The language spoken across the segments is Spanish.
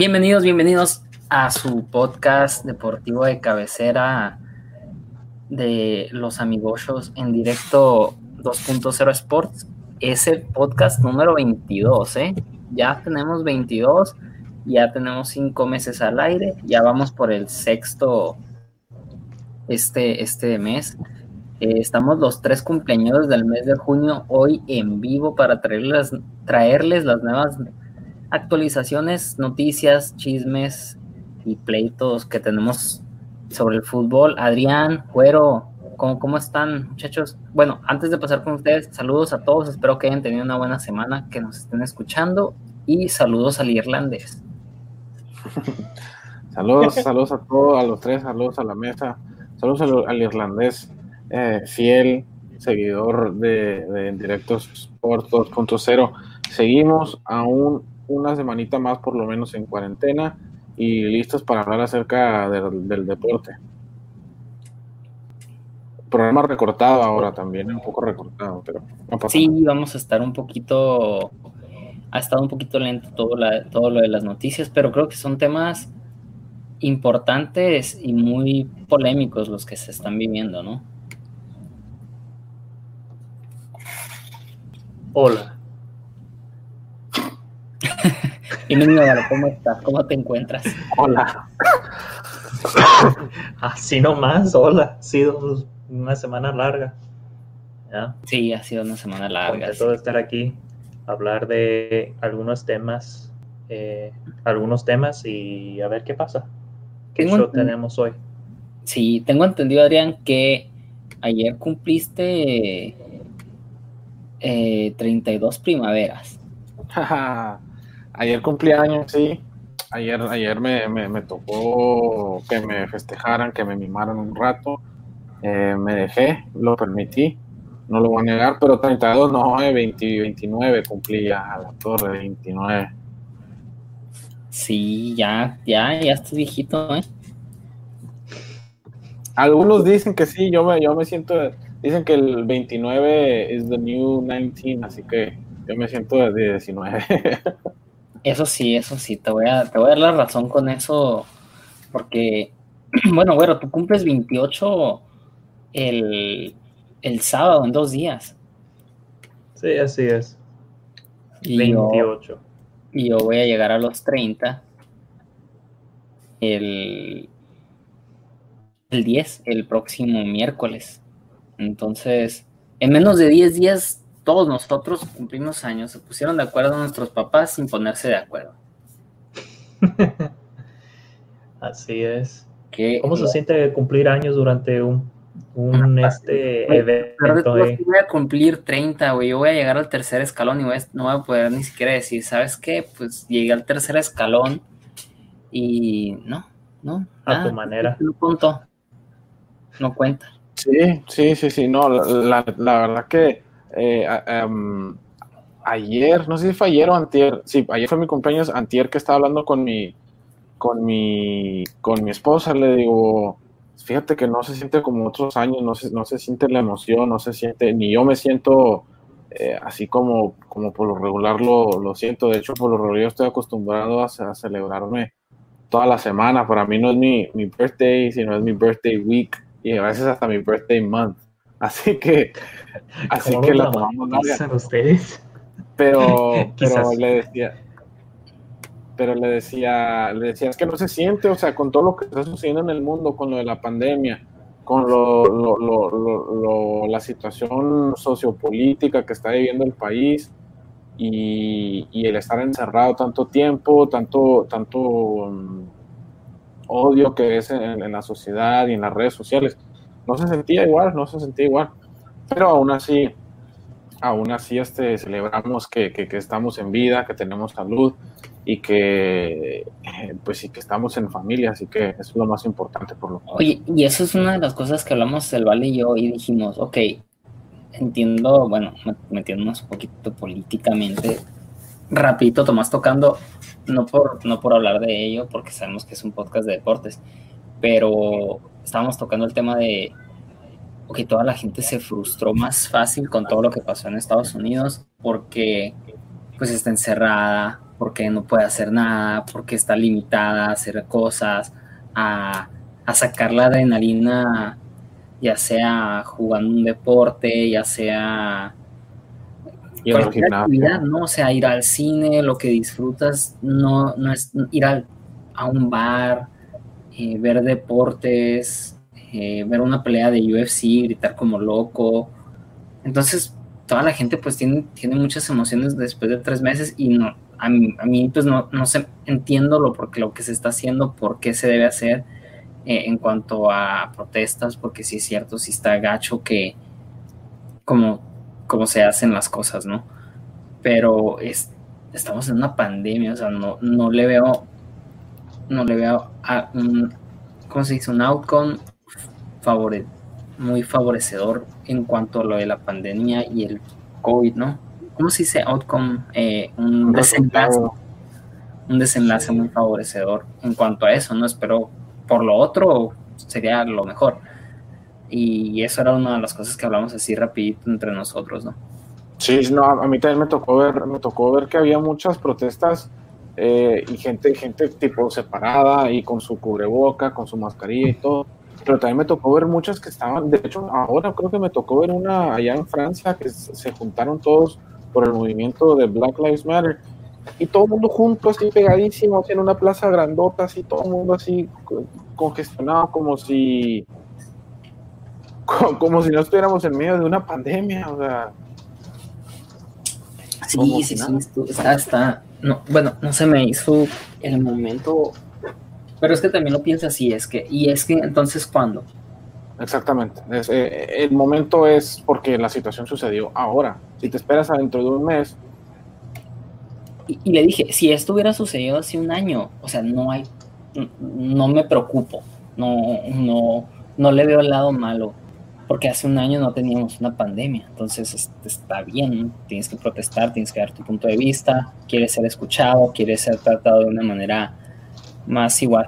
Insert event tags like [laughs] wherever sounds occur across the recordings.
Bienvenidos, bienvenidos a su podcast deportivo de cabecera de los amigochos en directo 2.0 Sports. Es el podcast número 22, ¿eh? Ya tenemos 22, ya tenemos cinco meses al aire, ya vamos por el sexto este, este mes. Eh, estamos los tres cumpleaños del mes de junio hoy en vivo para traerles, traerles las nuevas actualizaciones, noticias, chismes y pleitos que tenemos sobre el fútbol. Adrián, Cuero, ¿cómo, ¿cómo están muchachos? Bueno, antes de pasar con ustedes, saludos a todos, espero que hayan tenido una buena semana, que nos estén escuchando y saludos al irlandés. [laughs] saludos, saludos a todos, a los tres, saludos a la mesa, saludos al, irlandés eh, fiel, seguidor de, de Directos Sport 2.0. Seguimos aún una semanita más por lo menos en cuarentena y listos para hablar acerca del, deporte. Programa recortado ahora también, un poco recortado, pero Sí, vamos a estar un poquito, ha estado un poquito lento todo, todo lo de las noticias, pero creo que son temas importantes y muy polémicos los que se están viviendo, ¿no? Hola, y niño, ¿cómo estás? ¿Cómo te encuentras? Hola. [coughs] Así nomás, hola. Ha sido una semana larga. ¿Ya? Sí, ha sido una semana larga. Contento de estar aquí, hablar de algunos temas, eh, algunos temas y a ver qué pasa. ¿Qué show tenemos hoy? Sí, tengo entendido, Adrián, que ayer cumpliste eh, 32 primaveras. Ayer cumpleaños, sí. Ayer, ayer me, me, tocó que me festejaran, que me mimaran un rato. Eh, me dejé, lo permití, no lo voy a negar, pero 32, no, 20, 29 cumplía a la torre, 29. Sí, ya, ya, ya estás viejito, ¿eh? Algunos dicen que sí, yo me, yo me siento, dicen que el 29 es the new 19, así que yo me siento de 19. [laughs] Eso sí, eso sí, te voy a, te voy a dar la razón con eso, porque, [clears throat] bueno, güero, tú cumples 28 el, el sábado, en dos días. Sí, así es. 28. y yo voy a llegar a los 30 el, el 10, el próximo miércoles. Entonces, en menos de 10 días todos nosotros cumplimos años, se pusieron de acuerdo nuestros papás sin ponerse de acuerdo. [laughs] Así es. ¿Cómo se siente cumplir años durante un, un [laughs] este evento? Yo voy a cumplir 30, güey. Yo voy a llegar al tercer escalón y no voy a poder ni siquiera decir, ¿sabes qué? Pues llegué al tercer escalón y no, no. A tu manera. No punto. No cuenta. Sí, sí, sí, sí. No, la verdad que eh, em, ayer, no sé si fue ayer o antier, sí, ayer fue mi cumpleaños, antier que estaba hablando con mi, con mi, con mi esposa, le digo, fíjate que no se siente como otros años, no se, no se siente la emoción, no se siente, ni yo me siento eh, así como, como por lo regular lo, lo, siento, de hecho por lo regular estoy acostumbrado a, a, celebrarme toda la semana, para mí no es mi, mi birthday, sino es mi birthday week y a veces hasta mi birthday month. Así que, así que la tomamos ustedes? Pero, [laughs] pero le decía, pero le decía, le decía, es que no se siente, o sea, con todo lo que está sucediendo en el mundo, con lo de la pandemia, con lo, lo, lo, la situación sociopolítica que está viviendo el país y, y, el estar encerrado tanto tiempo, tanto, tanto um, odio que es en, la sociedad y en las redes sociales no se sentía igual, no se sentía igual. Pero aún así, aún así este, celebramos que, que, estamos en vida, que tenemos salud y que eh, pues sí que estamos en familia, así que eso es lo más importante por lo Oye, y eso es una de las cosas que hablamos el Vale y yo y dijimos, ok, entiendo, bueno, metiéndonos un poquito políticamente, rapidito Tomás tocando, no por, no por hablar de ello, porque sabemos que es un podcast de deportes, pero estábamos tocando el tema de que toda la gente se frustró más fácil con todo lo que pasó en Estados Unidos porque pues está encerrada, porque no puede hacer nada, porque está limitada a hacer cosas, a, sacar la adrenalina, ya sea jugando un deporte, ya sea cualquier actividad, ¿no? O sea, ir al cine, lo que disfrutas no, no es ir a un bar, eh, ver deportes, eh, ver una pelea de UFC, gritar como loco. Entonces, toda la gente pues tiene, tiene muchas emociones después de tres meses y no, a mí, pues no, no sé, entiendo lo, porque, lo que se está haciendo, por qué se debe hacer eh, en cuanto a protestas, porque sí es cierto, sí está gacho que como, como se hacen las cosas, ¿no? Pero es, estamos en una pandemia, o sea, no, no le veo, no le veo a un, ¿cómo se dice? Un outcome favore, muy favorecedor en cuanto a lo de la pandemia y el COVID, ¿no? ¿Cómo se dice outcome? Eh, un desenlace. Un desenlace muy favorecedor en cuanto a eso, ¿no? Espero por lo otro sería lo mejor. Y eso era una de las cosas que hablamos así rapidito entre nosotros, ¿no? Sí, no, a mí también me tocó ver, me tocó ver que había muchas protestas eh, y gente, gente tipo separada y con su cubreboca, con su mascarilla y todo. Pero también me tocó ver muchas que estaban, de hecho ahora creo que me tocó ver una allá en Francia que se juntaron todos por el movimiento de Black Lives Matter. Y todo el mundo junto así pegadísimo en una plaza grandota así todo el mundo así congestionado como si [laughs] como si no estuviéramos en medio de una pandemia o sea. Sí sí sí está, está no bueno no se me hizo el momento pero es que también lo piensa así, es que, y es que entonces, ¿cuándo? Exactamente. Eh, el momento es porque la situación sucedió ahora. Si te esperas a dentro de un mes. Y, le dije, si esto hubiera sucedido hace un año, o sea, no hay, no me preocupo, no, no, no le veo el lado malo, porque hace un año no teníamos una pandemia, entonces está bien, tienes que protestar, tienes que dar tu punto de vista, quieres ser escuchado, quieres ser tratado de una manera más igual.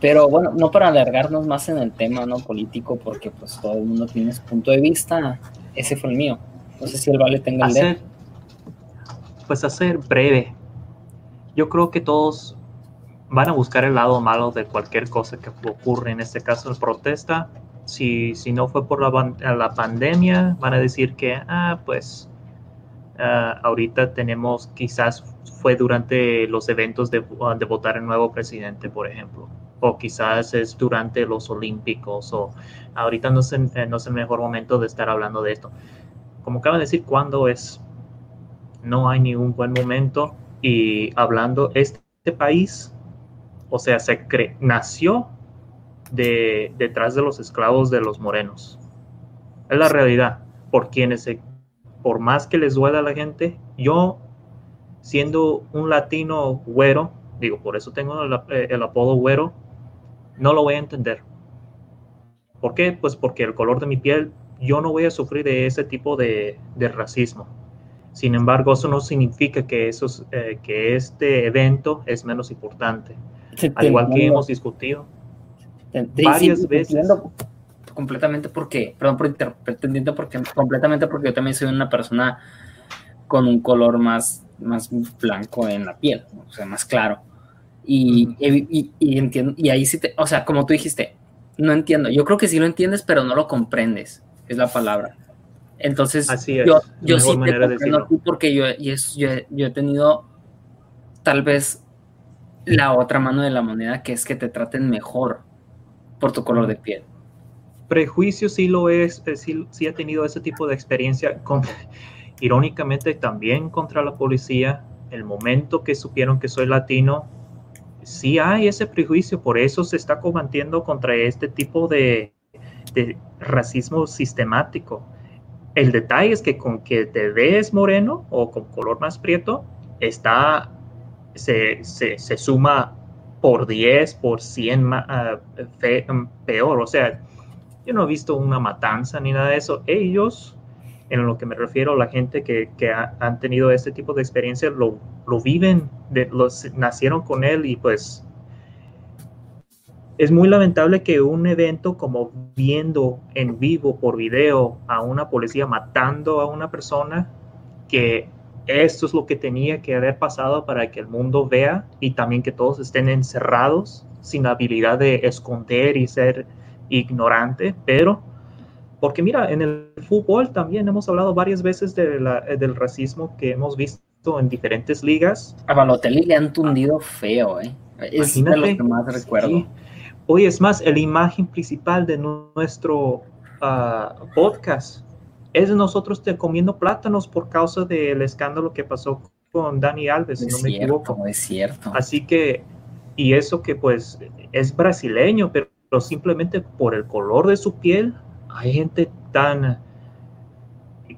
Pero bueno, no para alargarnos más en el tema no político, porque pues todo el mundo tiene su punto de vista, ese fue el mío. No sé si el Vale tenga el de. Pues hacer breve. Yo creo que todos van a buscar el lado malo de cualquier cosa que ocurre, en este caso la protesta. Si, si no fue por la, la pandemia, van a decir que, ah, pues ah, ahorita tenemos quizás fue durante los eventos de, de, votar el nuevo presidente, por ejemplo. O quizás es durante los Olímpicos. O ahorita no es, eh, no es el mejor momento de estar hablando de esto. Como acaba de decir, ¿cuándo es? No hay ningún buen momento. Y hablando, este país, o sea, se nació de, detrás de los esclavos de los morenos. Es la realidad. Por quienes, por más que les duela a la gente, yo siendo un latino güero, digo, por eso tengo eh, el, apodo güero, no lo voy a entender. ¿Por qué? Pues porque el color de mi piel, yo no voy a sufrir de ese tipo de, racismo. Sin embargo, eso no significa que, eso, eh, que este evento es menos importante. Al igual que hemos discutido varias veces. Completamente porque, perdón por interpretar, porque completamente porque yo también soy una persona con un color más más blanco en la piel, o sea, más claro. Y, y, entiendo, y ahí sí te, o sea, como tú dijiste, no entiendo. Yo creo que sí lo entiendes, pero no lo comprendes, es la palabra. Entonces, yo, yo sí te comprendo porque yo, y es, yo, yo he tenido tal vez la otra mano de la moneda, que es que te traten mejor por tu color de piel. Prejuicio sí lo es, eh, sí, he tenido ese tipo de experiencia [laughs] irónicamente también contra la policía, el momento que supieron que soy latino, sí hay ese prejuicio, por eso se está combatiendo contra este tipo de, racismo sistemático. El detalle es que con que te ves moreno o con color más prieto, está, se, suma por 10, por 100 ah, peor. O sea, yo no he visto una matanza ni nada de eso. Ellos en lo que me refiero, la gente que, que han tenido este tipo de experiencia lo, lo viven, de, los, nacieron con él y pues es muy lamentable que un evento como viendo en vivo por video a una policía matando a una persona que esto es lo que tenía que haber pasado para que el mundo vea y también que todos estén encerrados sin habilidad de esconder y ser ignorante, pero porque mira, en el fútbol también hemos hablado varias veces de la, del racismo que hemos visto en diferentes ligas. A Balotelli le han tundido feo, ¿eh? Es de lo que más recuerdo. Hoy es más, la imagen principal de nuestro ah, podcast es de nosotros comiendo plátanos por causa del escándalo que pasó con Dani Alves, si no me equivoco. Es cierto. Así que, y eso que pues es brasileño, pero simplemente por el color de su piel, hay gente tan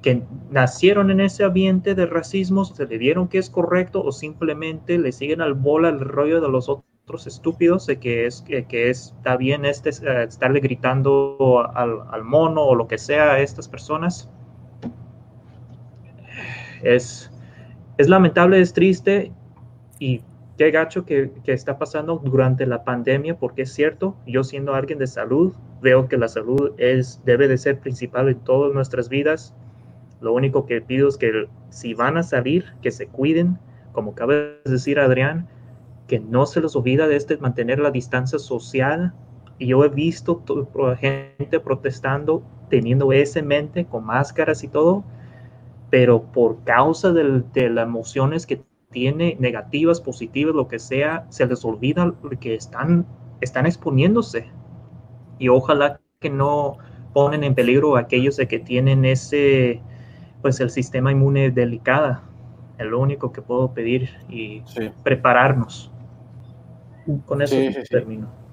que nacieron en ese ambiente de racismo, se le dieron que es correcto o simplemente le siguen al bola el rollo de los otros estúpidos de que es que, está bien este eh, estarle gritando al, al, mono o lo que sea a estas personas. Es, es lamentable, es triste y qué gacho que, que, está pasando durante la pandemia, porque es cierto, yo siendo alguien de salud, veo que la salud es, debe de ser principal en todas nuestras vidas. Lo único que pido es que si van a salir, que se cuiden, como acaba de decir Adrián, que no se les olvida de este mantener la distancia social. Y yo he visto gente protestando teniendo ese mente con máscaras y todo, pero por causa de, de las emociones que tiene negativas, positivas, lo que sea, se les olvida que están, están exponiéndose. Y ojalá que no ponen en peligro a aquellos de que tienen ese, pues el sistema inmune delicada. Es lo único que puedo pedir y prepararnos. Con eso termino.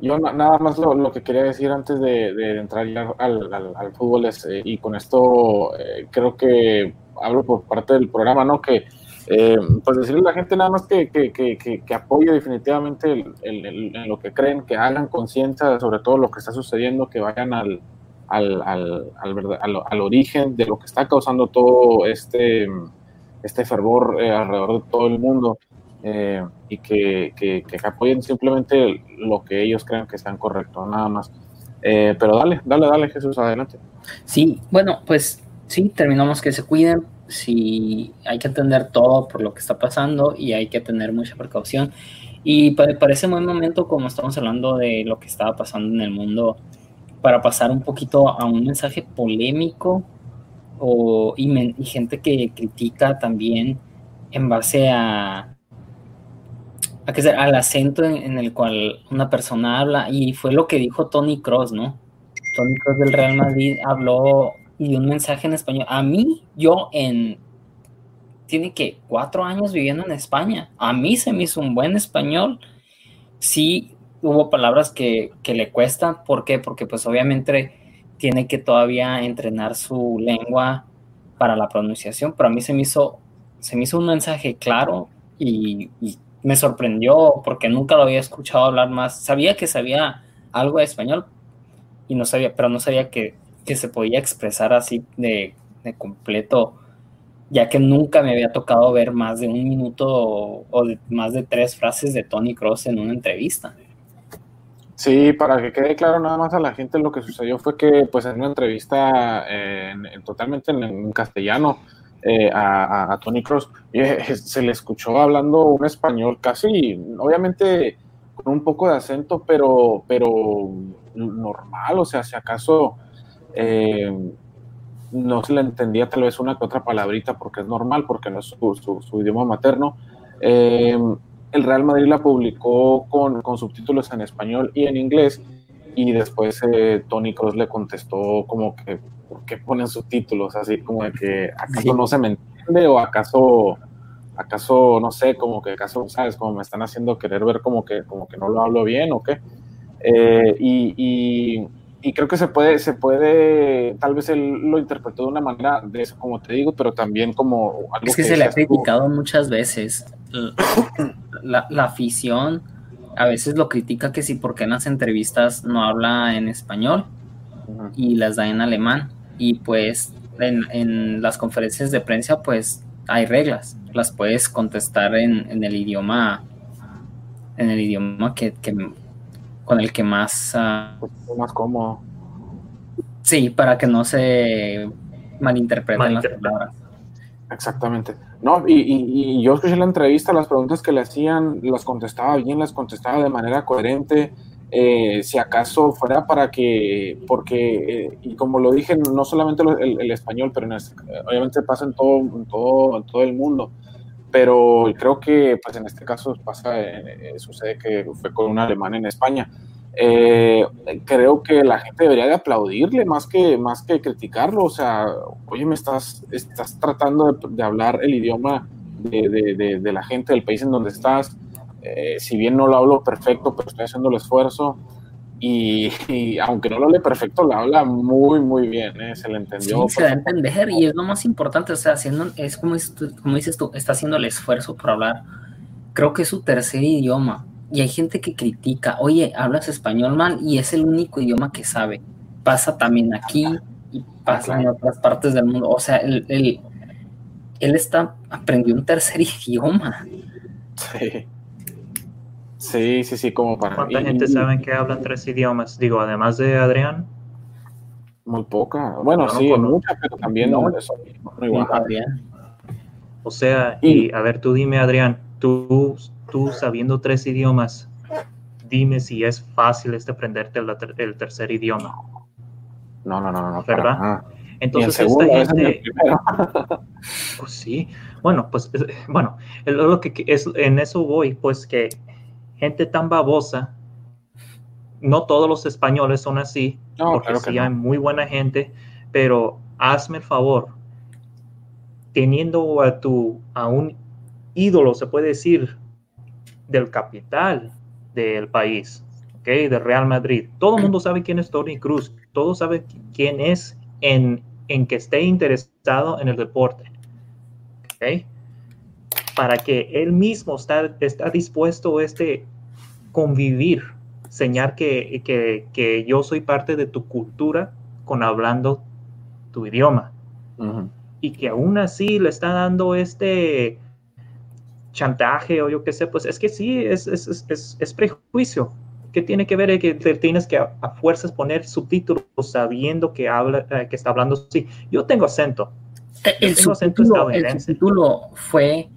Yo nada más lo, que quería decir antes de, entrar al, al, fútbol es, eh, y con esto eh, creo que hablo por parte del programa, ¿no? Que eh, pues decirle a la gente nada más que, que, que, que apoye definitivamente en lo que creen, que hagan conciencia sobre todo lo que está sucediendo, que vayan al, al, al, al, al, origen de lo que está causando todo este, este fervor alrededor de todo el mundo eh, y que, que, apoyen simplemente lo que ellos crean que están correcto, nada más. pero dale, dale, dale Jesús, adelante. Sí, bueno, pues sí, terminamos que se cuiden, sí hay que atender todo por lo que está pasando y hay que tener mucha precaución. Y parece buen momento, como estamos hablando de lo que estaba pasando en el mundo, para pasar un poquito a un mensaje polémico o, y, gente que critica también en base a, a que al acento en, el cual una persona habla. Y fue lo que dijo Tony Cross, ¿no? Tony Cross del Real Madrid habló y un mensaje en español. A mí, yo en, tiene que cuatro años viviendo en España. A mí se me hizo un buen español. Sí, hubo palabras que, que le cuestan. ¿Por qué? Porque pues obviamente tiene que todavía entrenar su lengua para la pronunciación, pero a mí se me hizo, se me hizo un mensaje claro y me sorprendió porque nunca lo había escuchado hablar más. Sabía que sabía algo de español y no sabía, pero no sabía que que se podía expresar así de, completo, ya que nunca me había tocado ver más de un minuto o, más de tres frases de Tony Cross en una entrevista. Sí, para que quede claro nada más a la gente, lo que sucedió fue que pues en una entrevista totalmente en, castellano eh, a, Tony Cross, eh, se le escuchó hablando un español casi, obviamente con un poco de acento, pero, pero normal, o sea, si acaso eh, no se le entendía tal vez una que otra palabrita porque es normal, porque no es su, idioma materno. Eh, el Real Madrid la publicó con, subtítulos en español y en inglés y después eh, Tony Cross le contestó como que ¿por qué ponen subtítulos? Así como de que ¿acaso no se me entiende o acaso acaso no sé, como que acaso, sabes, como me están haciendo querer ver como que como que no lo hablo bien o qué. y y creo que se puede, se puede, tal vez él lo interpretó de una manera de eso, como te digo, pero también como algo es que, se le ha criticado muchas veces. La, afición a veces lo critica que si porque en las entrevistas no habla en español y las da en alemán. Y pues en, las conferencias de prensa pues hay reglas, las puedes contestar en, el idioma en el idioma que, que con el que más... Uh, más cómodo. Sí, para que no se malinterpreten las palabras. Exactamente. No, y, yo escuché la entrevista, las preguntas que le hacían, las contestaba bien, las contestaba de manera coherente. Eh, si acaso fuera para que, porque, eh, y como lo dije, no solamente el, español, pero este, obviamente pasa en todo, en todo, en todo el mundo, pero creo que pues en este caso pasa, eh, sucede que fue con un alemán en España. Creo que la gente debería de aplaudirle más que, más que criticarlo, o sea, oye, me estás, estás tratando de, hablar el idioma de, de, de la gente del país en donde estás, eh, si bien no lo hablo perfecto, pero estoy haciendo el esfuerzo. [laughs] Y, aunque no lo hable perfecto, lo habla muy, muy bien, ¿eh? se le entendió. Sí, se va a entender y es lo más importante, o sea, haciendo, es como, como dices tú, está haciendo el esfuerzo por hablar. Creo que es su tercer idioma y hay gente que critica, oye, hablas español mal y es el único idioma que sabe. Pasa también aquí y pasa en otras partes del mundo. O sea, él, él, él está, aprendió un tercer [laughs] idioma. Sí. Sí, sí, sí, como para... ¿Cuánta gente sabe que hablan tres idiomas? Digo, además de Adrián. Muy poca. Bueno, sí, muchas, pero también no, eso, O sea, y, a ver, tú dime, Adrián, tú, tú sabiendo tres idiomas, dime si es fácil este aprenderte el, tercer idioma. No, no, no, no. ¿Verdad? Entonces, esta gente. [laughs] pues sí. Bueno, pues, bueno, lo que es, en eso voy, pues que gente tan babosa. No todos los españoles son así, porque sí hay muy buena gente, pero hazme el favor, teniendo a, tu, a un ídolo, se puede decir, del capital del país, ¿okay? de Real Madrid. Todo el mundo sabe quién es Tony Cruz, todo sabe quién es en, en que esté interesado en el deporte. ¿okay? para que él mismo está, está dispuesto a este convivir, señalar que, que, yo soy parte de tu cultura con hablando tu idioma. Y que aún así le está dando este chantaje o yo qué sé, pues es que sí, es, es, es, prejuicio. ¿Qué tiene que ver que tienes que a, fuerzas poner subtítulos sabiendo que, habla, eh, que está hablando así? Yo tengo acento. El, subtítulo, el subtítulo fue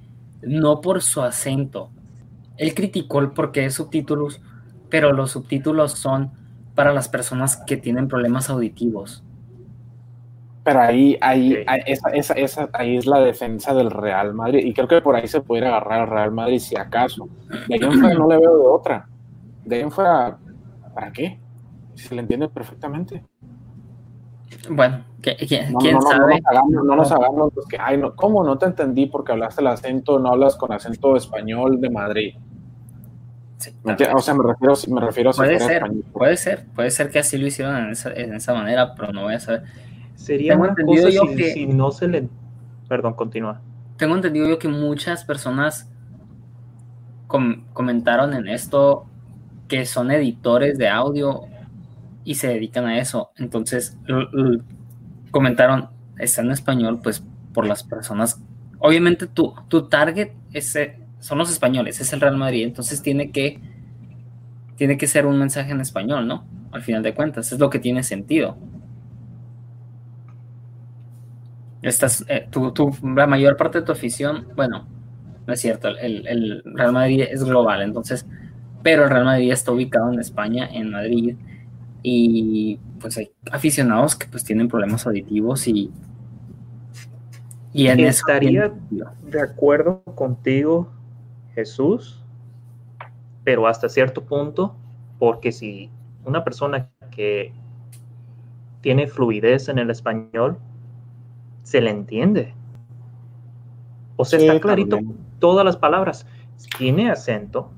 no por su acento. Él criticó el porqué de subtítulos, pero los subtítulos son para las personas que tienen problemas auditivos. Pero ahí, ahí, esa, esa, ahí es la defensa del Real Madrid. Y creo que por ahí se puede agarrar al Real Madrid si acaso. De ahí en fuera no le veo de otra. De ahí en fuera, ¿para qué? Se le entiende perfectamente. Bueno, ¿quién sabe? No nos hagamos, que, ay, no, ¿cómo no te entendí porque hablaste el acento, no hablas con acento español de Madrid? o sea, me refiero, me refiero a puede ser, puede ser, puede ser que así lo hicieron en esa, en esa manera, pero no voy a saber. Sería Tengo entendido yo que, si no se le... Perdón, continúa. Tengo entendido yo que muchas personas comentaron en esto que son editores de audio y se dedican a eso. Entonces, comentaron, está en español, pues por las personas. Obviamente tu, tu target es, eh, son los españoles, es el Real Madrid, entonces tiene que, tiene que ser un mensaje en español, ¿no? Al final de cuentas, es lo que tiene sentido. Estás, eh, tu, la mayor parte de tu afición, bueno, no es cierto, el, el Real Madrid es global, entonces, pero el Real Madrid está ubicado en España, en Madrid, y pues hay aficionados que pues tienen problemas auditivos y, y en estaría de acuerdo contigo Jesús pero hasta cierto punto porque si una persona que tiene fluidez en el español se le entiende o sea está clarito todas las palabras tiene acento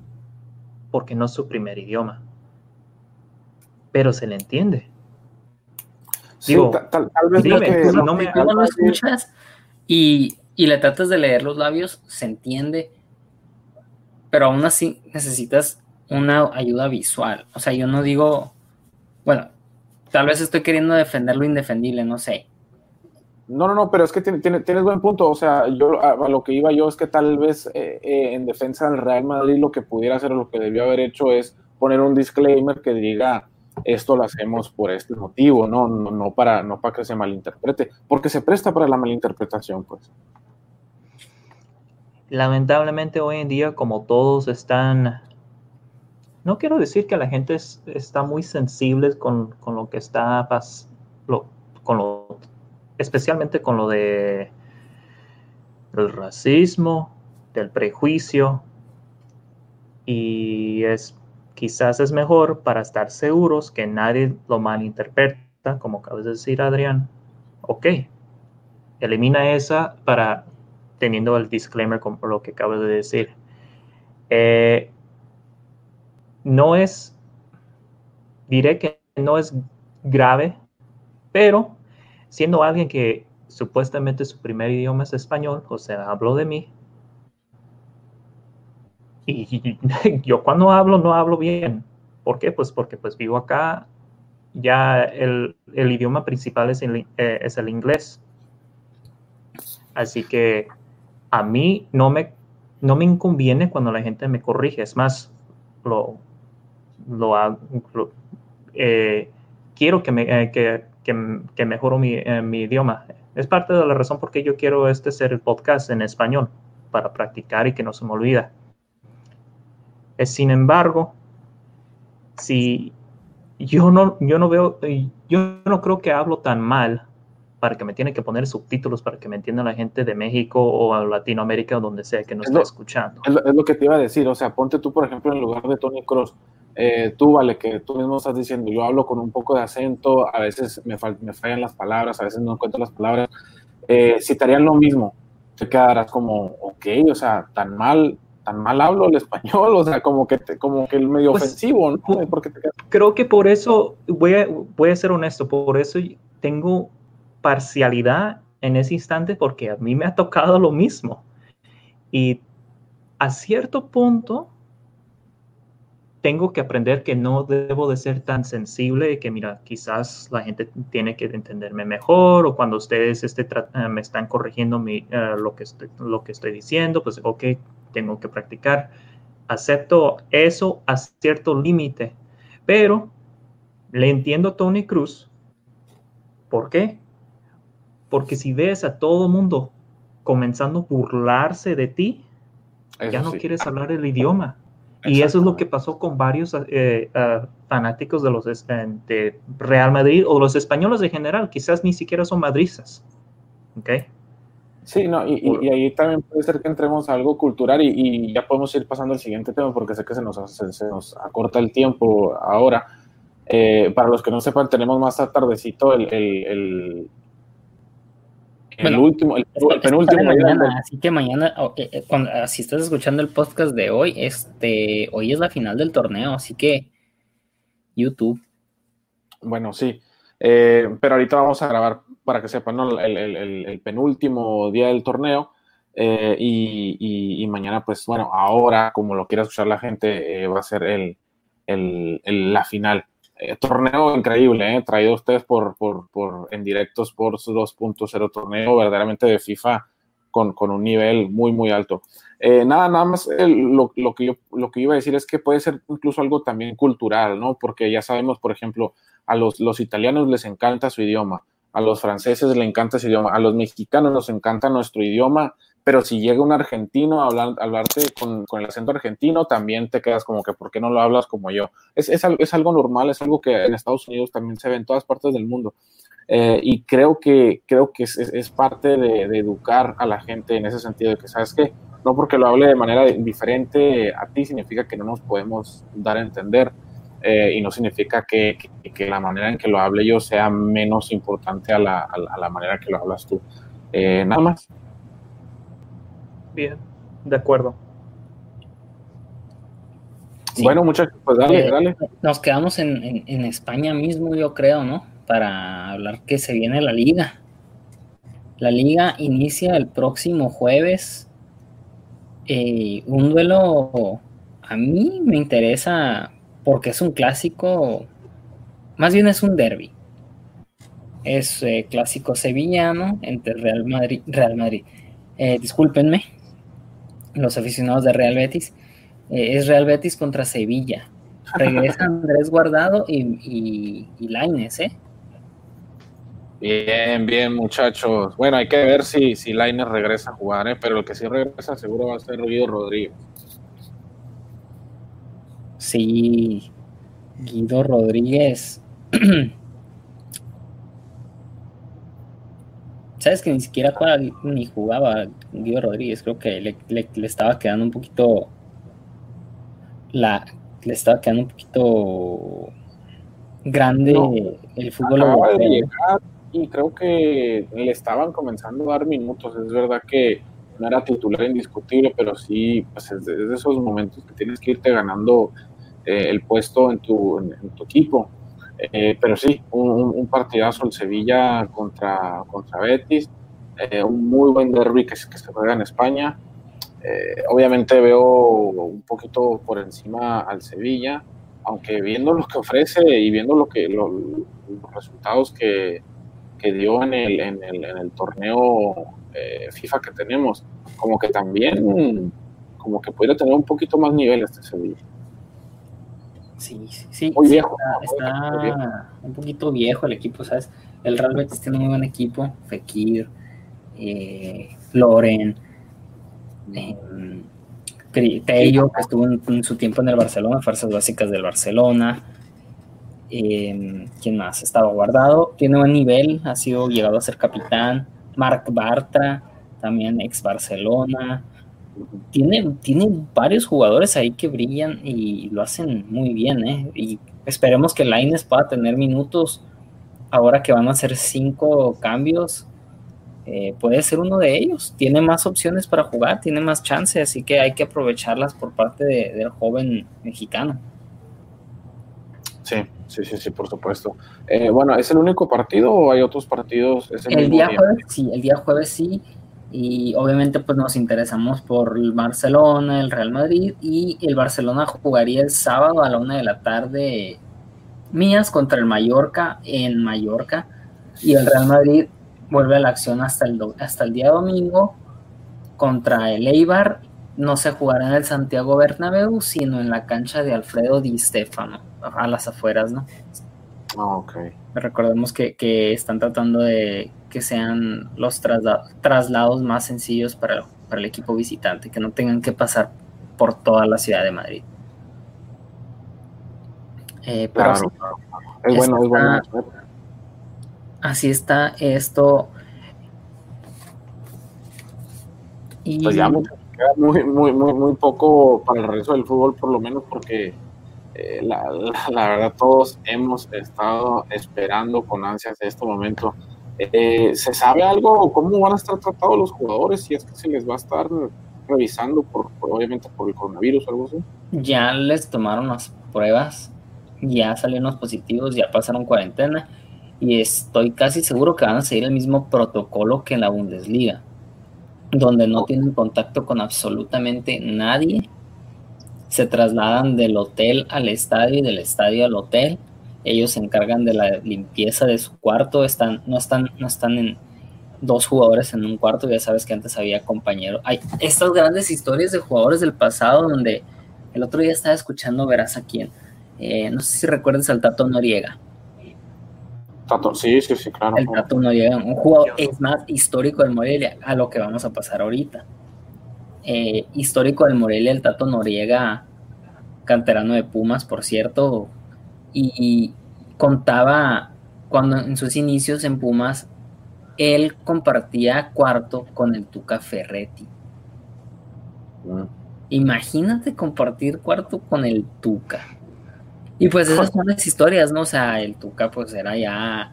porque no es su primer idioma pero se le entiende. Digo, tal, vez dime, no me lo escuchas y, y le tratas de leer los labios, se entiende, pero aún así necesitas una ayuda visual. O sea, yo no digo, bueno, tal vez estoy queriendo defender lo indefendible, no sé. No, no, no, pero es que tiene, tienes buen punto. O sea, yo a, lo que iba yo es que tal vez eh, eh, en defensa del Real Madrid lo que pudiera hacer o lo que debió haber hecho es poner un disclaimer que diga esto lo hacemos por este motivo, ¿no? No, para, no para que se malinterprete, porque se presta para la malinterpretación, pues. lamentablemente hoy en día, como todos están, no quiero decir que la gente está muy sensible con, lo que está, lo, con lo, especialmente con lo de el racismo, del prejuicio, y es quizás es mejor para estar seguros que nadie lo malinterpreta, como acabas de decir Adrián. Ok, elimina esa para teniendo el disclaimer con lo que acabo de decir. Eh, no es, diré que no es grave, pero siendo alguien que supuestamente su primer idioma es español, o sea, hablo de mí, y [laughs] yo cuando hablo no hablo bien. ¿Por qué? Pues porque pues vivo acá, ya el, idioma principal es el, eh, es el inglés. Así que a mí no me, no me inconviene cuando la gente me corrige. Es más, lo, lo, eh, quiero que, me, eh, que, que, mejoro mi, eh, mi, idioma. Es parte de la razón por qué yo quiero este ser el podcast en español, para practicar y que no se me olvida. Sin embargo, si yo no, yo no veo, yo no creo que hablo tan mal para que me tiene que poner subtítulos para que me entienda la gente de México o Latinoamérica o donde sea que no esté escuchando. Es lo, que te iba a decir, o sea, ponte tú, por ejemplo, en lugar de Tony Cross, eh, tú, vale, que tú mismo estás diciendo, yo hablo con un poco de acento, a veces me, me fallan las palabras, a veces no encuentro las palabras. Eh, si te harían lo mismo, te quedarás como, ok, o sea, tan mal, tan mal hablo el español, [laughs] o sea, como que, como que el medio pues, ofensivo, ¿no? Creo que por eso, voy a, voy a ser honesto, por eso tengo parcialidad en ese instante porque a mí me ha tocado lo mismo. Y a cierto punto tengo que aprender que no debo de ser tan sensible y que mira, quizás la gente tiene que entenderme mejor o cuando ustedes este, me están corrigiendo mi, eh, lo, que estoy, lo que estoy diciendo, pues ok, tengo que practicar. Acepto eso a cierto límite, pero le entiendo a Tony Cruz. ¿Por qué? Porque si ves a todo mundo comenzando a burlarse de ti, ya no quieres hablar el idioma. Y eso es lo que pasó con varios eh, eh, fanáticos de los de Real Madrid o los españoles en general. Quizás ni siquiera son madrizas. ¿Ok? Sí, no, y, ahí también puede ser que entremos a algo cultural y, ya podemos ir pasando al siguiente tema porque sé que se nos, se, nos acorta el tiempo ahora. Eh, para los que no sepan, tenemos más tardecito el, el último, el, penúltimo. Mañana, así que mañana, eh, eh, ah, si estás escuchando el podcast de hoy, este, hoy es la final del torneo, así que YouTube. Bueno, sí. Eh, pero ahorita vamos a grabar para que sepan el, penúltimo día del torneo. y, mañana, pues bueno, ahora, como lo quiera escuchar la gente, va a ser el, la final. Eh, torneo increíble, eh, traído ustedes por, por, por, en directo Sports 2.0 torneo verdaderamente de FIFA con, con, un nivel muy, muy alto. Eh, nada, nada más lo, lo, que yo, lo que iba a decir es que puede ser incluso algo también cultural, ¿no? Porque ya sabemos, por ejemplo, a los, los italianos les encanta su idioma, a los franceses les encanta su idioma, a los mexicanos nos encanta nuestro idioma, pero si llega un argentino a hablar, hablarte con, el acento argentino, también te quedas como que, ¿por qué no lo hablas como yo? Es, es, algo normal, es algo que en Estados Unidos también se ve en todas partes del mundo. Eh, y creo que, creo que es, parte de, educar a la gente en ese sentido, de que, ¿sabes que No porque lo hable de manera diferente a ti significa que no nos podemos dar a entender. Eh, y no significa que, que, la manera en que lo hable yo sea menos importante a la, a la manera que lo hablas tú. Eh, nada más. Bien, de acuerdo. Bueno, muchachos, pues dale, dale. Nos quedamos en, España mismo, yo creo, ¿no? Para hablar que se viene la liga. La liga inicia el próximo jueves. Eh, un duelo a mí me interesa porque es un clásico, más bien es un derby. Es eh, clásico sevillano entre Real Madrid, Real Madrid. Eh, discúlpenme, los aficionados de Real Betis, eh, es Real Betis contra Sevilla. Regresa [laughs] Andrés Guardado y, y, ¿eh? Bien, bien, muchachos. Bueno, hay que ver si, si Lainer regresa a jugar, ¿eh? pero el que sí regresa seguro va a ser Guido Rodríguez. Sí, Guido Rodríguez. [clears throat] Sabes que ni siquiera ni jugaba Guido Rodríguez, creo que le, le, estaba quedando un poquito la le estaba quedando un poquito grande el fútbol y creo que le estaban comenzando a dar minutos. Es verdad que no era titular indiscutible, pero sí, pues es de, esos momentos que tienes que irte ganando eh, el puesto en tu, en, tu equipo. Eh, pero sí, un, partidazo el Sevilla contra, contra Betis, eh, un muy buen derby que, se juega en España. obviamente veo un poquito por encima al Sevilla, aunque viendo lo que ofrece y viendo lo que los resultados que, que dio en el, en el, torneo eh, FIFA que tenemos, como que también, como que puede tener un poquito más nivel este Sevilla. Sí, sí, sí. Muy viejo. Está, un poquito viejo el equipo, ¿sabes? El Real Betis tiene un muy buen equipo, Fekir, eh, Loren, eh, Tello, que estuvo en, su tiempo en el Barcelona, fuerzas básicas del Barcelona, eh, ¿Quién más? Estaba guardado. Tiene buen nivel. Ha sido llegado a ser capitán. Marc Bartra, también ex Barcelona. Tiene, tiene varios jugadores ahí que brillan y lo hacen muy bien. ¿eh? Y esperemos que Laines pueda tener minutos ahora que van a hacer cinco cambios. Eh, puede ser uno de ellos. Tiene más opciones para jugar, tiene más chances, así que hay que aprovecharlas por parte del joven mexicano. Sí, sí, sí, sí, por supuesto. Eh, bueno, ¿es el único partido o hay otros partidos? el día, jueves sí, el día jueves sí. Y obviamente pues nos interesamos por el Barcelona, el Real Madrid y el Barcelona jugaría el sábado a la una de la tarde mías contra el Mallorca en Mallorca y el Real Madrid vuelve a la acción hasta el, hasta el día domingo contra el Eibar. No se jugará en el Santiago Bernabéu, sino en la cancha de Alfredo Di Stefano a las afueras, ¿no? Ah, ok. Recordemos que, están tratando de que sean los traslados más sencillos para, el equipo visitante, que no tengan que pasar por toda la ciudad de Madrid. Eh, pero Es bueno, es bueno. Así está esto. Y... Pues ya muy, muy, muy, muy poco para el resto del fútbol, por lo menos porque eh, la, verdad todos hemos estado esperando con ansias este momento. Eh, ¿Se sabe algo cómo van a estar tratados los jugadores? Si es que se les va a estar revisando, por, obviamente por el coronavirus o algo así. Ya les tomaron las pruebas, ya salieron los positivos, ya pasaron cuarentena y estoy casi seguro que van a seguir el mismo protocolo que en la Bundesliga, donde no tienen contacto con absolutamente nadie se trasladan del hotel al estadio y del estadio al hotel. Ellos se encargan de la limpieza de su cuarto, están, no, están, no están en dos jugadores en un cuarto, ya sabes que antes había compañeros. Hay estas grandes historias de jugadores del pasado donde el otro día estaba escuchando, verás a quién, eh, no sé si recuerdas al Tato Noriega. Tato, sí, sí, sí, claro. El Tato Noriega, un jugador es más histórico del Morelia, a lo que vamos a pasar ahorita. Eh, histórico del Morelia, el Tato Noriega, canterano de Pumas, por cierto, y, contaba cuando en sus inicios en Pumas, él compartía cuarto con el Tuca Ferretti. Imagínate compartir cuarto con el Tuca. Y pues esas [laughs] son las historias, ¿no? O sea, el Tuca pues era ya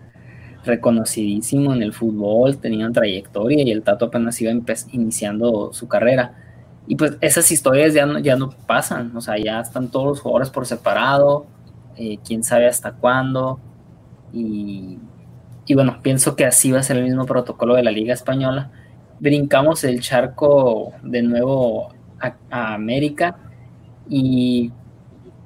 reconocidísimo en el fútbol, tenía trayectoria y el Tato apenas iba iniciando su carrera. Y pues esas historias ya no, ya no pasan, o sea, ya están todos los jugadores por separado, eh, quién sabe hasta cuándo. Y, bueno, pienso que así va a ser el mismo protocolo de la Liga Española. Brincamos el charco de nuevo a, a América y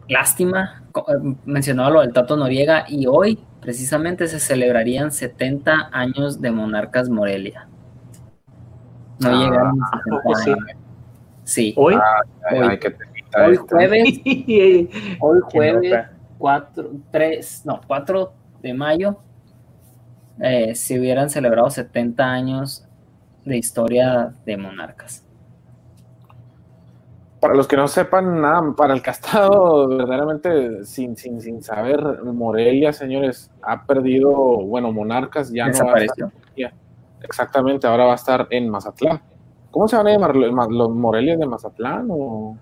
lástima, eh, mencionaba lo del Tato Noriega y hoy precisamente se celebrarían 70 años de Monarcas Morelia. No ah, llegaron a 70 Sí. Hoy, hoy, jueves, [laughs] hoy jueves 4, 3, no, 4 de mayo eh, si hubieran celebrado 70 años de historia de monarcas. Para los que no sepan nada, para el castado, verdaderamente sin, sin, sin saber, Morelia, señores, ha perdido, bueno, monarcas ya no va a estar, Exactamente, ahora va a estar en Mazatlán. ¿Cómo se van a llamar los Morelia de Mazatlán o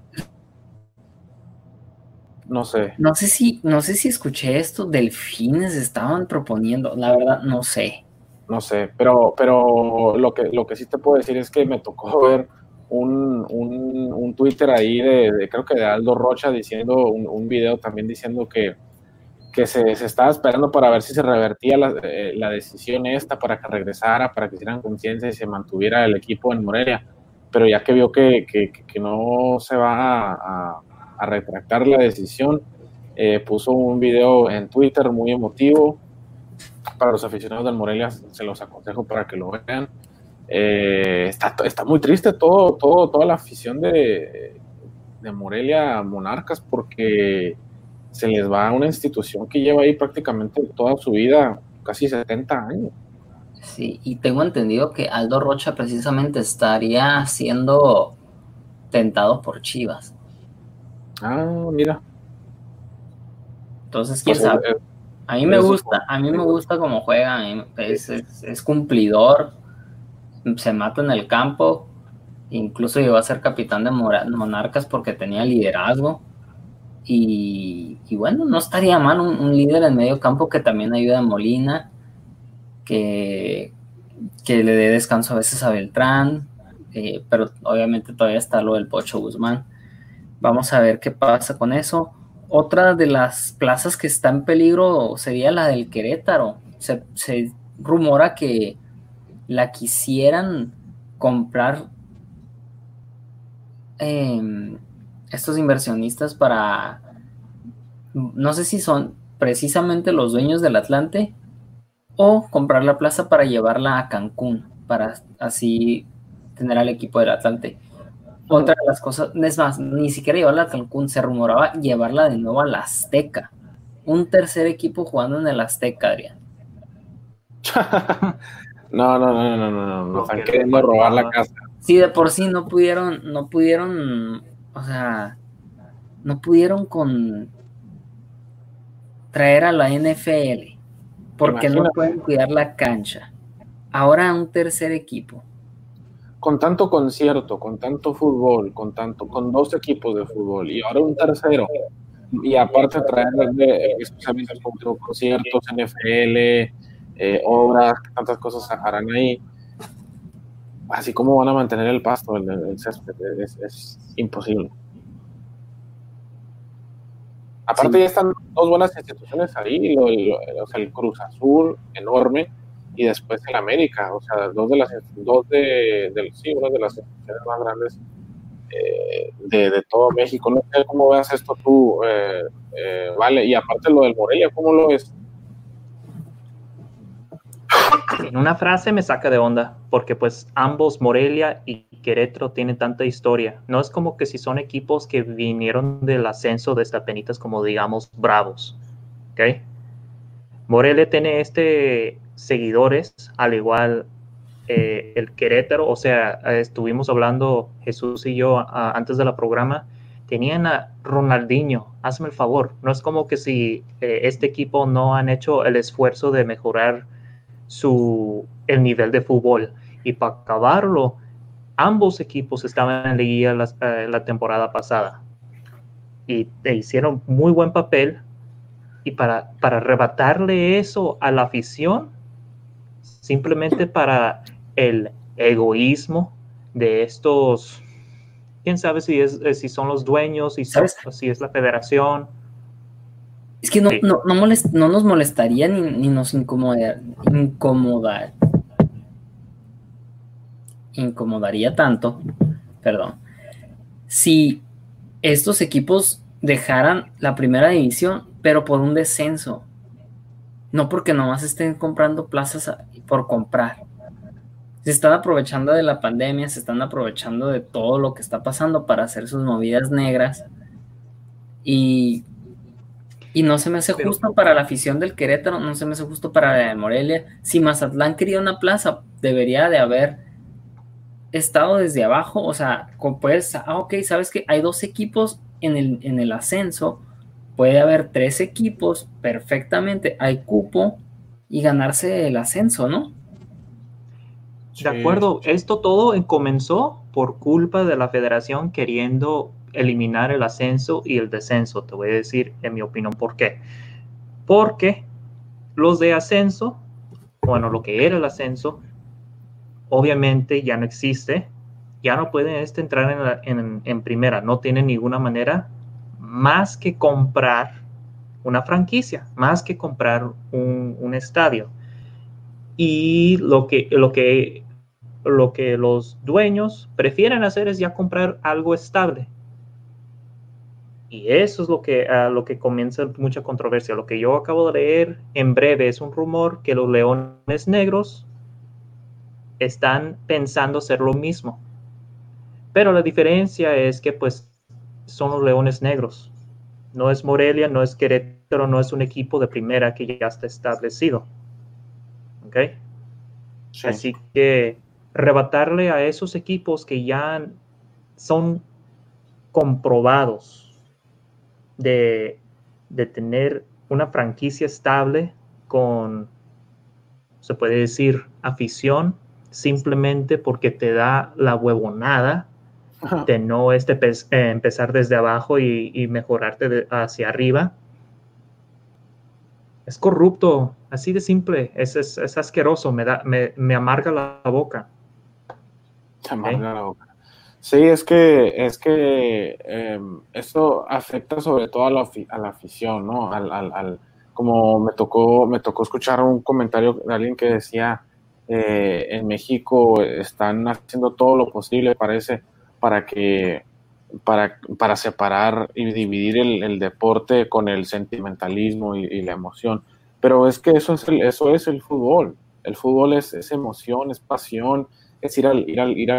no sé. No sé si, no sé si escuché esto, delfines estaban proponiendo, la verdad, no sé. No sé, pero, pero lo que, lo que sí te puedo decir es que me tocó [laughs] ver un, un, Twitter ahí de, creo que de Aldo Rocha diciendo, un, un video también diciendo que, que se, se, estaba esperando para ver si se revertía la, eh, la decisión esta para que regresara, para que hicieran conciencia y se mantuviera el equipo en Morelia. Pero ya que vio que, que, que no se va a a retractar la decisión. Eh, puso un video en Twitter muy emotivo. Para los aficionados del Morelia se los aconsejo para que lo vean. Eh, está, está, muy triste todo, todo, toda la afición de, de Morelia Monarcas porque se les va a una institución que lleva ahí prácticamente toda su vida, casi 70 años. Sí, y tengo entendido que Aldo Rocha precisamente estaría siendo tentado por Chivas. Ah, mira. Entonces, quién sabe. Eh, a mí me gusta, a mí me gusta cómo juega, es, cumplidor, se mata en el campo, incluso llegó a ser capitán de Monarcas porque tenía liderazgo. Y, bueno, no estaría mal un, líder en medio campo que también ayuda a Molina, que, que le dé descanso a veces a Beltrán, eh, pero obviamente todavía está lo del Pocho Guzmán. Vamos a ver qué pasa con eso. Otra de las plazas que está en peligro sería la del Querétaro. Se, rumora que la quisieran comprar em, estos inversionistas para, no sé si son precisamente los dueños del Atlante o comprar la plaza para llevarla a Cancún, para así tener al equipo del Atlante. Otra de las cosas, es más, ni siquiera llevarla a Cancún, se rumoraba llevarla de nuevo a la Azteca. Un tercer equipo jugando en el Azteca, Adrián. [laughs] no, no, no, no, no, no, no, están queriendo robar la casa. Sí, de por sí no pudieron, no pudieron, o sea, no pudieron con traer a la NFL porque no pueden cuidar la cancha. Ahora un tercer equipo con tanto concierto, con tanto fútbol, con tanto, con dos equipos de fútbol y ahora un tercero, y aparte traer especialmente conciertos, NFL, eh, obras, tantas cosas harán ahí. Así como van a mantener el pasto, el, césped, es, imposible. Aparte ya están dos buenas instituciones ahí, o sea, el Cruz Azul, enorme, y después el América, o sea, dos de las dos de, sí, una de las instituciones más grandes eh, de, todo México. No sé cómo veas esto tú, eh, eh, vale, y aparte lo del Morelia, ¿cómo lo ves? En una frase me saca de onda, porque pues ambos, Morelia y Querétaro, tienen tanta historia. No es como que si son equipos que vinieron del ascenso de penitas como digamos Bravos, ¿ok? Morelia tiene este seguidores, al igual eh, el Querétaro, o sea, estuvimos hablando Jesús y yo antes de la programa, tenían a Ronaldinho, hazme el favor, no es como que si eh, este equipo no han hecho el esfuerzo de mejorar su, el nivel de fútbol. Y para acabarlo, ambos equipos estaban en la la, eh, la temporada pasada. Y hicieron muy buen papel. Y para, para arrebatarle eso a la afición, simplemente para el egoísmo de estos, quién sabe si, es, si son los dueños, si, si es la federación. Es que no, no, no, nos molestaría ni, ni nos incomodar, incomodar, incomodaría tanto, perdón, si estos equipos dejaran la primera división, pero por un descenso. No porque nomás estén comprando plazas por comprar. Se están aprovechando de la pandemia, se están aprovechando de todo lo que está pasando para hacer sus movidas negras. Y Y no se me hace justo para la afición del Querétaro, no se me hace justo para la de Morelia. Si Mazatlán quería una plaza, debería de haber estado desde abajo, o sea, pues, ah, ok, sabes que hay dos equipos en el, en el ascenso, puede haber tres equipos perfectamente, hay cupo y ganarse el ascenso, ¿no? De acuerdo, esto todo comenzó por culpa de la federación queriendo eliminar el ascenso y el descenso. Te voy a decir, en mi opinión, por qué. Porque los de ascenso, bueno, lo que era el ascenso, obviamente ya no existe. Ya no pueden este entrar en, primera. No tienen ninguna manera más que comprar una franquicia, más que comprar un, estadio. Y lo que, lo, que, lo que los dueños prefieren hacer es ya comprar algo estable y eso es lo que, lo que comienza mucha controversia. Lo que yo acabo de leer en breve es un rumor que los leones negros están pensando hacer lo mismo. Pero la diferencia es que pues son los leones negros. No es Morelia, no es Querétaro, no es un equipo de primera que ya está establecido. ¿Ok? Así que rebatarle a esos equipos que ya son comprobados de, tener una franquicia estable con, se puede decir, afición, simplemente porque te da la huevonada de no este, eh, empezar desde abajo y, mejorarte hacia arriba. Es corrupto, así de simple, es, es, asqueroso, me, da, me, amarga la boca. amarga la boca. Sí, es que, es que em, esto afecta sobre todo a la, a la afición, ¿no? Al, al, como me tocó, me tocó escuchar un comentario de alguien que decía, eh, en México están haciendo todo lo posible, parece, para que, para, para separar y dividir el, deporte con el sentimentalismo y, la emoción. Pero es que eso es el, eso es el fútbol. El fútbol es, es emoción, es pasión, es ir al, ir al, ir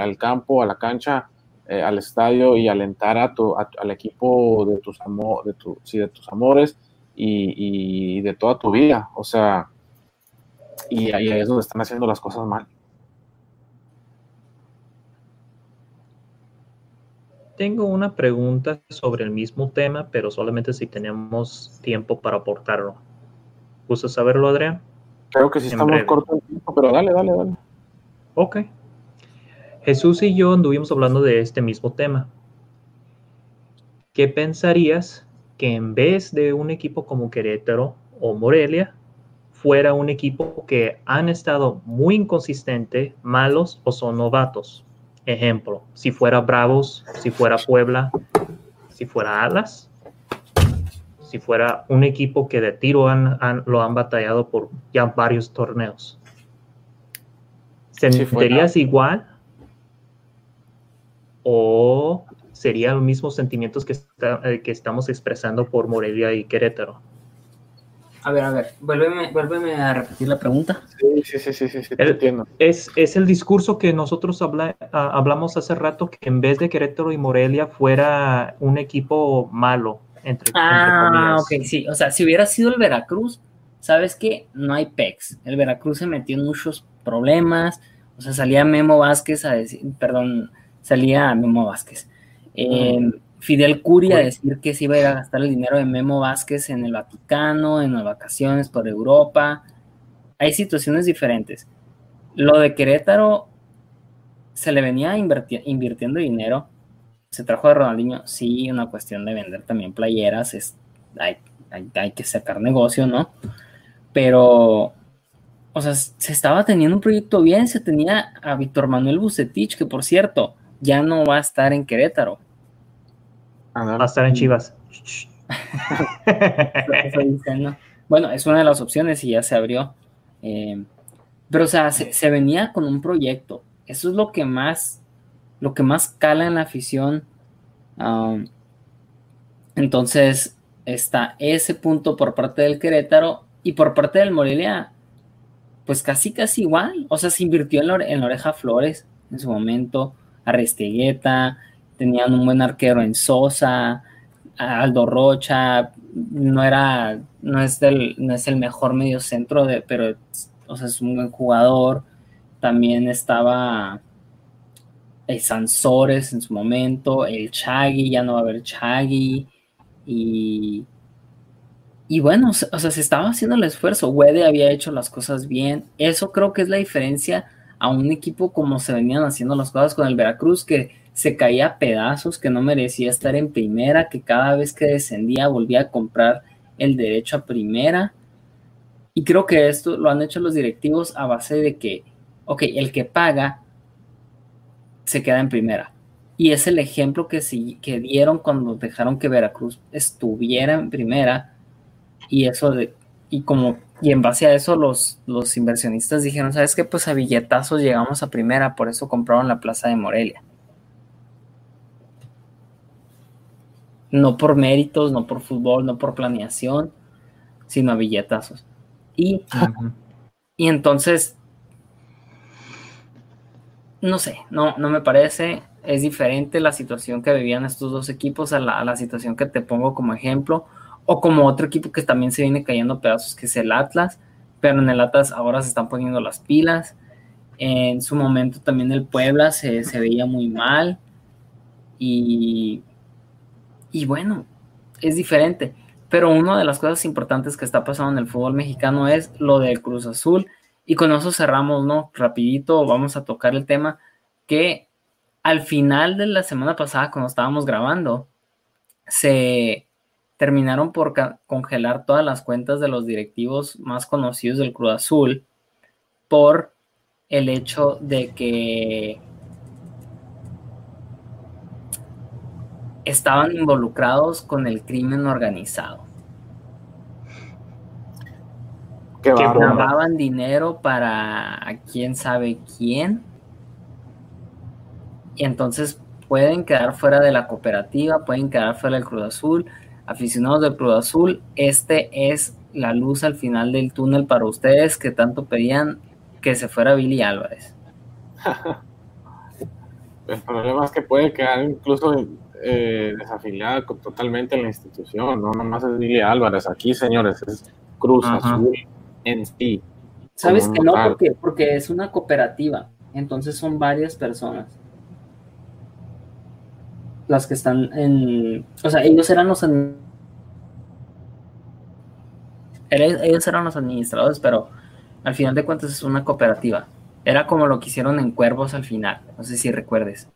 al, campo, a la cancha, eh, al estadio y alentar a tu, al equipo de tus, amo, de, tu, sí, de tus amores y, de toda tu vida. O sea, y ahí es donde están haciendo las cosas mal. Tengo una pregunta sobre el mismo tema, pero solamente si tenemos tiempo para aportarlo. ¿Gusta saberlo, Adrián? Creo que sí estamos cortos de tiempo, pero dale, dale, dale. Ok. Jesús y yo anduvimos hablando de este mismo tema. ¿Qué pensarías que en vez de un equipo como Querétaro o Morelia, fuera un equipo que han estado muy inconsistente, malos o son novatos? Ejemplo, si fuera Bravos, si fuera Puebla, si fuera Atlas, si fuera un equipo que de tiro lo han batallado por ya varios torneos. ¿Sentirías igual? ¿O serían los mismos sentimientos que, eh, que estamos expresando por Morelia y Querétaro? A ver, a ver, vuélveme, a repetir la pregunta. Sí, sí, sí, sí, sí, entiendo. Es, es, el discurso que nosotros hablamos hace rato, que en vez de Querétaro y Morelia fuera un equipo malo, entre, ah, ok, sí. O sea, si hubiera sido el Veracruz, ¿sabes qué? No hay PEX. El Veracruz se metió en muchos problemas. O sea, salía Memo Vázquez a decir, perdón, salía Memo Vázquez. Em, Fidel Curi a decir que se iba a ir a gastar el dinero de Memo Vázquez en el Vaticano, en las vacaciones por Europa. Hay situaciones diferentes. Lo de Querétaro se le venía invirtiendo dinero. Se trajo de Ronaldinho, sí, una cuestión de vender también playeras, es, hay, hay que sacar negocio, ¿no? Pero o sea, se estaba teniendo un proyecto bien, se tenía a Víctor Manuel Bucetich, que por cierto, ya no va a estar en Querétaro. Va a estar en Chivas. bueno, es una de las opciones y ya se abrió. Eh, pero, o sea, se, venía con un proyecto. Eso es lo que más, lo que más cala en la afición. Um, entonces, está ese punto por parte del Querétaro y por parte del Morelia pues casi casi igual. O sea, se invirtió en la, en oreja Flores en su momento, Arrestegueta, tenían un buen arquero en Sosa, Aldo Rocha, no era, no es no es el mejor medio centro, de, pero o sea, es un buen jugador. También estaba el Sansores en su momento, el Chagui, ya no va a haber Chagui. Y, y bueno, o sea, se estaba haciendo el esfuerzo. Wede había hecho las cosas bien. Eso creo que es la diferencia a un equipo como se venían haciendo las cosas con el Veracruz, que se caía a pedazos, que no merecía estar en primera, que cada vez que descendía volvía a comprar el derecho a primera. Y creo que esto lo han hecho los directivos a base de que, ok, el que paga se queda en primera. Y es el ejemplo que, que dieron cuando dejaron que Veracruz estuviera en primera. Y eso de, y como, y en base a eso los, los inversionistas dijeron, ¿sabes qué? Pues a billetazos llegamos a primera, por eso compraron la plaza de Morelia. No por méritos, no por fútbol, no por planeación, sino a billetazos. Y, y entonces, no sé, no, no me parece, es diferente la situación que vivían estos dos equipos a la, a la situación que te pongo como ejemplo, o como otro equipo que también se viene cayendo a pedazos, que es el Atlas, pero en el Atlas ahora se están poniendo las pilas. En su momento también el Puebla se, se veía muy mal. Y y bueno, es diferente. Pero una de las cosas importantes que está pasando en el fútbol mexicano es lo del Cruz Azul. Y con eso cerramos, ¿no? Rapidito vamos a tocar el tema que al final de la semana pasada, cuando estábamos grabando, se terminaron por congelar todas las cuentas de los directivos más conocidos del Cruz Azul por el hecho de que estaban involucrados con el crimen organizado. que daban dinero para quién sabe quién. Y entonces pueden quedar fuera de la cooperativa, pueden quedar fuera del Cruz Azul. Aficionados del Cruz Azul, este es la luz al final del túnel para ustedes que tanto pedían que se fuera Billy Álvarez. [laughs] El problema es que puede quedar incluso eh, desafiliada totalmente en la institución, no nomás es Lili Álvarez, aquí señores, es Cruz Azul en sí. ¿Sabes que no? Porque, porque es una cooperativa, entonces son varias personas las que están en, o sea, ellos eran los ellos eran los administradores, pero al final de cuentas es una cooperativa. Era como lo que hicieron en Cuervos al final, no sé si recuerdes.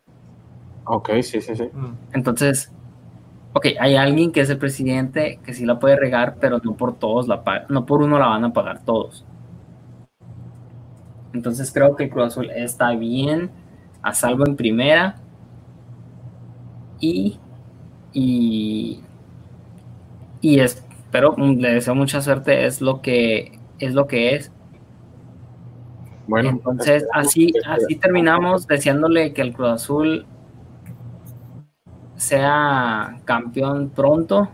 Ok, sí, sí, sí. Mm. Entonces, ok, hay alguien que es el presidente que sí la puede regar, pero no por todos la no por uno la van a pagar todos. Entonces creo que el Cruz Azul está bien, a salvo en primera. Y, y, y espero, le deseo mucha suerte, es lo que es. Lo que es. Bueno, entonces así, así terminamos deseándole que el Cruz Azul sea campeón pronto.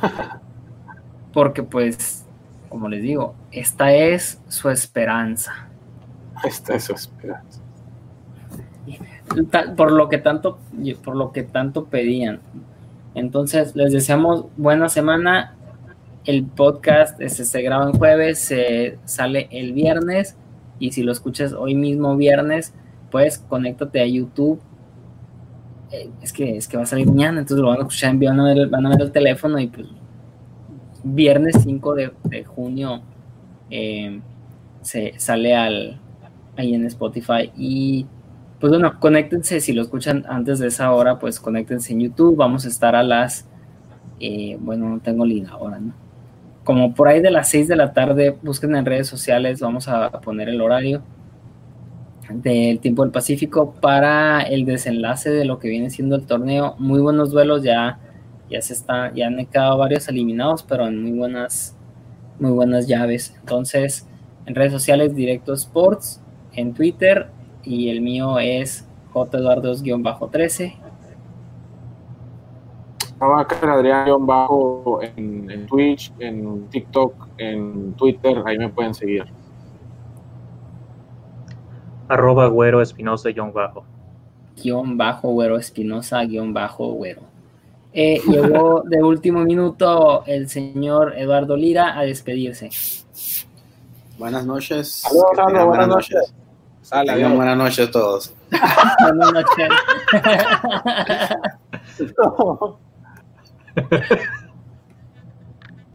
[laughs] Porque pues, como les digo, esta es su esperanza. Esta es su esperanza. Por lo que tanto, por lo que tanto pedían. Entonces, les deseamos buena semana. El podcast este, se graba en jueves, se sale el viernes. Y si lo escuchas hoy mismo viernes, pues conéctate a YouTube es que, es que va a salir mañana, entonces lo van a escuchar en ver, van a ver el teléfono y pues viernes 5 de, junio eh, se sale al, ahí en Spotify y pues bueno, conéctense, si lo escuchan antes de esa hora, pues conéctense en YouTube, vamos a estar a las, eh, bueno, no tengo la ahora, ¿no? Como por ahí de las 6 de la tarde, busquen en redes sociales, vamos a poner el horario del tiempo del Pacífico para el desenlace de lo que viene siendo el torneo. Muy buenos duelos, ya, ya se está, ya han quedado varios eliminados, pero en muy buenas, muy buenas llaves. Entonces, en redes sociales, Directo Sports, en Twitter, y el mío es J-13. Adrián-bajo en, en Twitch, en TikTok, en Twitter, ahí me pueden seguir arroba güero espinosa guion bajo. Guión bajo güero espinosa guion bajo güero. Eh, llegó de último minuto el señor Eduardo Lira a despedirse. Buenas noches. buenas, noches. buenas noches a todos. buenas noches. [laughs] [laughs] [laughs]